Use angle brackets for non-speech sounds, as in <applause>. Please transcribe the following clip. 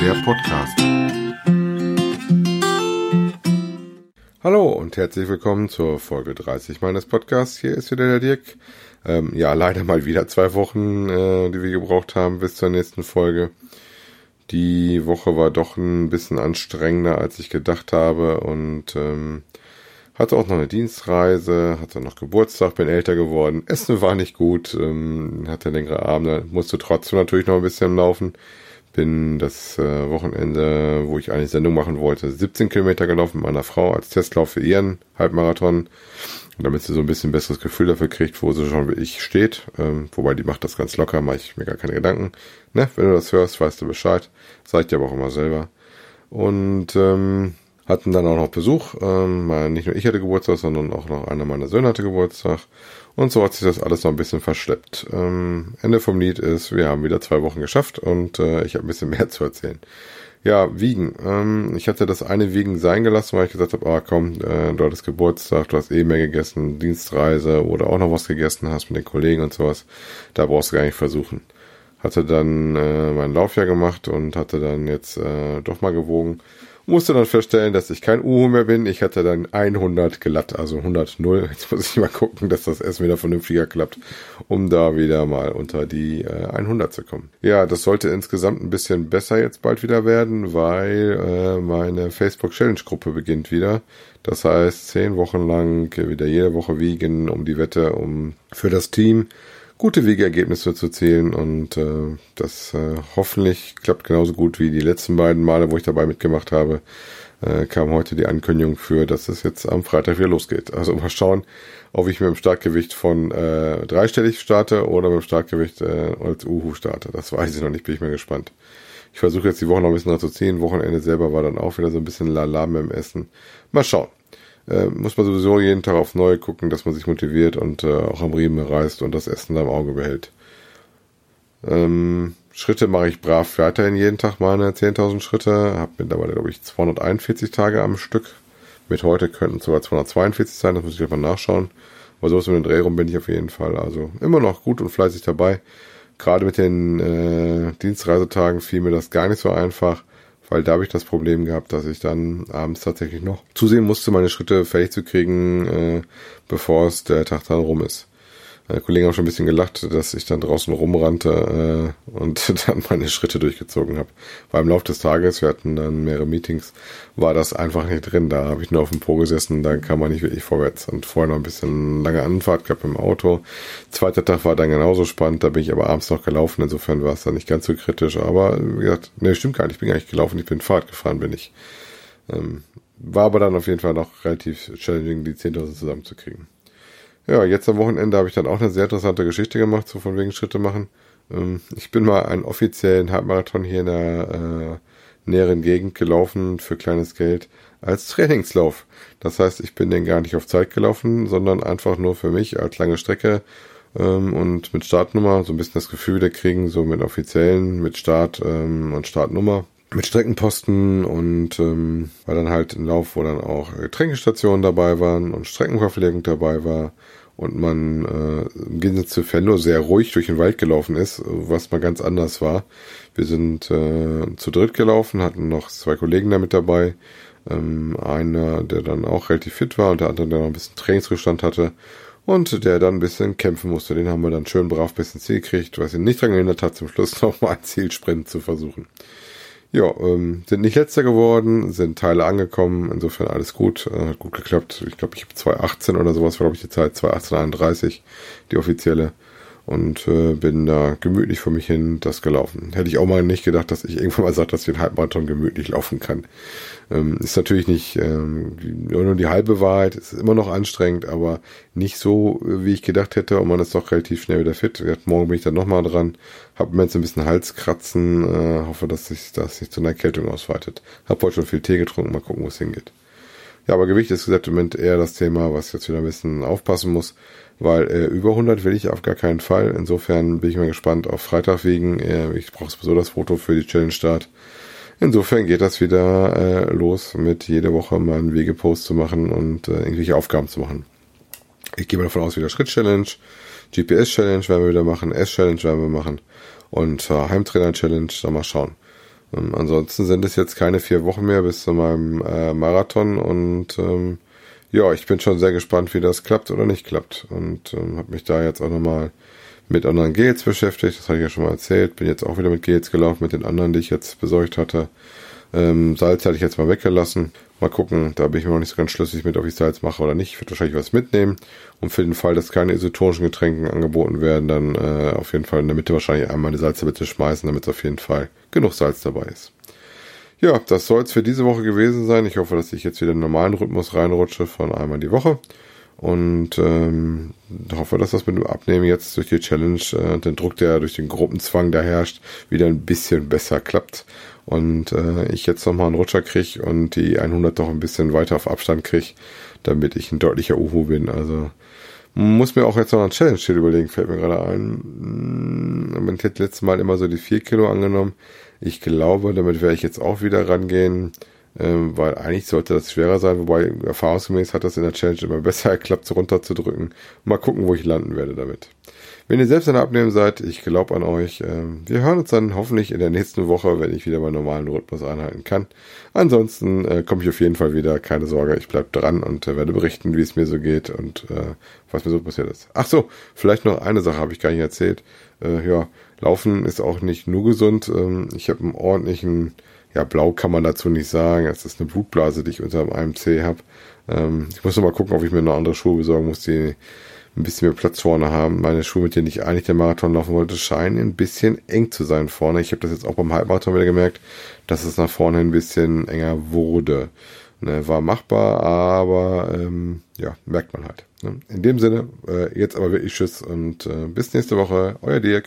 der Podcast. Hallo und herzlich willkommen zur Folge 30 meines Podcasts. Hier ist wieder der Dirk. Ähm, ja, leider mal wieder zwei Wochen, äh, die wir gebraucht haben bis zur nächsten Folge. Die Woche war doch ein bisschen anstrengender, als ich gedacht habe und ähm, hatte auch noch eine Dienstreise, hatte noch Geburtstag, bin älter geworden. Essen war nicht gut, ähm, hatte längere Abende, musste trotzdem natürlich noch ein bisschen laufen. Bin das äh, Wochenende, wo ich eigentlich Sendung machen wollte, 17 Kilometer gelaufen mit meiner Frau als Testlauf für ihren Halbmarathon. Damit sie so ein bisschen besseres Gefühl dafür kriegt, wo sie schon wie ich steht. Ähm, wobei die macht das ganz locker, mache ich mir gar keine Gedanken. Ne? Wenn du das hörst, weißt du Bescheid. Sag ich dir aber auch immer selber. Und ähm, hatten dann auch noch Besuch. Ähm, nicht nur ich hatte Geburtstag, sondern auch noch einer meiner Söhne hatte Geburtstag. Und so hat sich das alles noch ein bisschen verschleppt. Ähm, Ende vom Lied ist, wir haben wieder zwei Wochen geschafft und äh, ich habe ein bisschen <laughs> mehr zu erzählen. Ja, Wiegen. Ähm, ich hatte das eine Wiegen sein gelassen, weil ich gesagt habe, ah komm, äh, du hattest Geburtstag, du hast eh mehr gegessen, Dienstreise oder auch noch was gegessen hast mit den Kollegen und sowas. Da brauchst du gar nicht versuchen. Hatte dann äh, mein Laufjahr gemacht und hatte dann jetzt äh, doch mal gewogen musste dann feststellen, dass ich kein Uhu mehr bin. Ich hatte dann 100 glatt, also 100 0. Jetzt muss ich mal gucken, dass das Essen wieder vernünftiger klappt, um da wieder mal unter die äh, 100 zu kommen. Ja, das sollte insgesamt ein bisschen besser jetzt bald wieder werden, weil äh, meine Facebook Challenge Gruppe beginnt wieder. Das heißt, zehn Wochen lang wieder jede Woche wiegen um die Wette, um für das Team gute Wegeergebnisse zu zählen und äh, das äh, hoffentlich klappt genauso gut wie die letzten beiden Male, wo ich dabei mitgemacht habe. Äh, kam heute die Ankündigung für, dass es jetzt am Freitag wieder losgeht. Also mal schauen, ob ich mit dem Startgewicht von äh, dreistellig starte oder mit dem Startgewicht äh, als Uhu starte. Das weiß ich noch nicht, bin ich mal gespannt. Ich versuche jetzt die Woche noch ein bisschen zu ziehen. Wochenende selber war dann auch wieder so ein bisschen Lala im Essen. Mal schauen äh, muss man sowieso jeden Tag aufs Neue gucken, dass man sich motiviert und äh, auch am Riemen reißt und das Essen da im Auge behält. Ähm, Schritte mache ich brav weiterhin jeden Tag meine 10.000 Schritte. Habe mittlerweile, glaube ich, 241 Tage am Stück. Mit heute könnten es sogar 242 sein, das muss ich einfach nachschauen. Aber sowas mit dem Dreh rum bin ich auf jeden Fall. Also immer noch gut und fleißig dabei. Gerade mit den äh, Dienstreisetagen fiel mir das gar nicht so einfach weil da habe ich das Problem gehabt, dass ich dann abends tatsächlich noch zusehen musste, meine Schritte fertig zu kriegen, äh, bevor es der Tag dann rum ist. Äh, Kollegen haben schon ein bisschen gelacht, dass ich dann draußen rumrannte äh, und <laughs> dann meine Schritte durchgezogen habe. Weil im Laufe des Tages, wir hatten dann mehrere Meetings, war das einfach nicht drin. Da habe ich nur auf dem Po gesessen, da kam man nicht wirklich vorwärts. Und vorher noch ein bisschen lange Anfahrt gehabt im Auto. Zweiter Tag war dann genauso spannend, da bin ich aber abends noch gelaufen, insofern war es dann nicht ganz so kritisch. Aber wie gesagt, ne, stimmt gar nicht, ich bin gar nicht gelaufen, ich bin Fahrrad gefahren, bin ich. Ähm, war aber dann auf jeden Fall noch relativ challenging, die 10.000 zusammenzukriegen. Ja, jetzt am Wochenende habe ich dann auch eine sehr interessante Geschichte gemacht, so von wegen Schritte machen. Ähm, ich bin mal einen offiziellen Halbmarathon hier in der äh, näheren Gegend gelaufen für kleines Geld als Trainingslauf. Das heißt, ich bin den gar nicht auf Zeit gelaufen, sondern einfach nur für mich als lange Strecke ähm, und mit Startnummer, so ein bisschen das Gefühl der kriegen, so mit offiziellen, mit Start ähm, und Startnummer mit Streckenposten und ähm, war dann halt ein Lauf, wo dann auch Getränkestationen dabei waren und Streckenverpflegung dabei war und man äh, im Gegensatz zu Fenlo sehr ruhig durch den Wald gelaufen ist, was mal ganz anders war. Wir sind äh, zu dritt gelaufen, hatten noch zwei Kollegen da mit dabei. Ähm, einer, der dann auch relativ fit war und der andere, der noch ein bisschen Trainingszustand hatte und der dann ein bisschen kämpfen musste. Den haben wir dann schön brav bis ins Ziel gekriegt, was ihn nicht daran gehindert hat, zum Schluss <laughs> nochmal ein Zielsprint zu versuchen. Ja, ähm, sind nicht letzter geworden, sind Teile angekommen, insofern alles gut, äh, hat gut geklappt. Ich glaube, ich habe 2.18 oder sowas, glaube ich die Zeit, 2.18.31, die offizielle und äh, bin da gemütlich vor mich hin das gelaufen. Hätte ich auch mal nicht gedacht, dass ich irgendwann mal sage, dass ich einen Halbmarathon gemütlich laufen kann. Ähm, ist natürlich nicht ähm, nur die halbe Wahrheit, ist immer noch anstrengend, aber nicht so, wie ich gedacht hätte und man ist doch relativ schnell wieder fit. Morgen bin ich dann nochmal dran, habe mir jetzt ein bisschen Halskratzen, äh, hoffe, dass sich das nicht zu einer Erkältung ausweitet. Hab heute schon viel Tee getrunken, mal gucken, wo es hingeht. Ja, aber Gewicht ist gesagt im Moment eher das Thema, was jetzt wieder ein bisschen aufpassen muss weil äh, über 100 will ich auf gar keinen Fall. Insofern bin ich mal gespannt auf Freitag wegen. Äh, ich brauche sowieso das Foto für die Challenge Start. Insofern geht das wieder äh, los, mit jede Woche mal einen Wegepost zu machen und äh, irgendwelche Aufgaben zu machen. Ich gehe mal davon aus, wieder Schritt-Challenge, GPS-Challenge werden wir wieder machen, S-Challenge werden wir machen und äh, Heimtrainer-Challenge, da mal schauen. Ähm, ansonsten sind es jetzt keine vier Wochen mehr bis zu meinem äh, Marathon und ähm, ja, ich bin schon sehr gespannt, wie das klappt oder nicht klappt und ähm, habe mich da jetzt auch nochmal mit anderen Gels beschäftigt, das hatte ich ja schon mal erzählt, bin jetzt auch wieder mit Gels gelaufen, mit den anderen, die ich jetzt besorgt hatte. Ähm, Salz hatte ich jetzt mal weggelassen. Mal gucken, da bin ich mir noch nicht so ganz schlüssig mit, ob ich Salz mache oder nicht. Ich werde wahrscheinlich was mitnehmen. Und für den Fall, dass keine isotonischen Getränke angeboten werden, dann äh, auf jeden Fall in der Mitte wahrscheinlich einmal eine Salztablette schmeißen, damit es auf jeden Fall genug Salz dabei ist. Ja, das soll es für diese Woche gewesen sein. Ich hoffe, dass ich jetzt wieder in den normalen Rhythmus reinrutsche von einmal die Woche. Und ähm, hoffe, dass das mit dem Abnehmen jetzt durch die Challenge, äh, den Druck, der durch den Gruppenzwang da herrscht, wieder ein bisschen besser klappt. Und äh, ich jetzt nochmal einen Rutscher kriege und die 100 doch ein bisschen weiter auf Abstand kriege, damit ich ein deutlicher Uhu bin. Also muss mir auch jetzt noch ein Challenge-Schild überlegen, fällt mir gerade ein. Man hätte letztes Mal immer so die 4 Kilo angenommen. Ich glaube, damit werde ich jetzt auch wieder rangehen ähm, weil eigentlich sollte das schwerer sein, wobei erfahrungsgemäß hat das in der Challenge immer besser geklappt, so runterzudrücken. Mal gucken, wo ich landen werde damit. Wenn ihr selbst ein Abnehmen seid, ich glaube an euch. Ähm, wir hören uns dann hoffentlich in der nächsten Woche, wenn ich wieder meinen normalen Rhythmus einhalten kann. Ansonsten äh, komme ich auf jeden Fall wieder, keine Sorge, ich bleibe dran und äh, werde berichten, wie es mir so geht und äh, was mir so passiert ist. Ach so, vielleicht noch eine Sache habe ich gar nicht erzählt. Äh, ja, Laufen ist auch nicht nur gesund. Ähm, ich habe einen ordentlichen ja, blau kann man dazu nicht sagen. Es ist eine Blutblase, die ich unter dem AMC habe. Ähm, ich muss noch mal gucken, ob ich mir noch andere Schuhe besorgen muss, die ein bisschen mehr Platz vorne haben. Meine Schuhe, mit denen ich eigentlich den Marathon laufen wollte, scheinen ein bisschen eng zu sein vorne. Ich habe das jetzt auch beim Halbmarathon wieder gemerkt, dass es nach vorne ein bisschen enger wurde. Ne, war machbar, aber ähm, ja, merkt man halt. Ne? In dem Sinne, äh, jetzt aber wirklich Tschüss und äh, bis nächste Woche. Euer Dirk.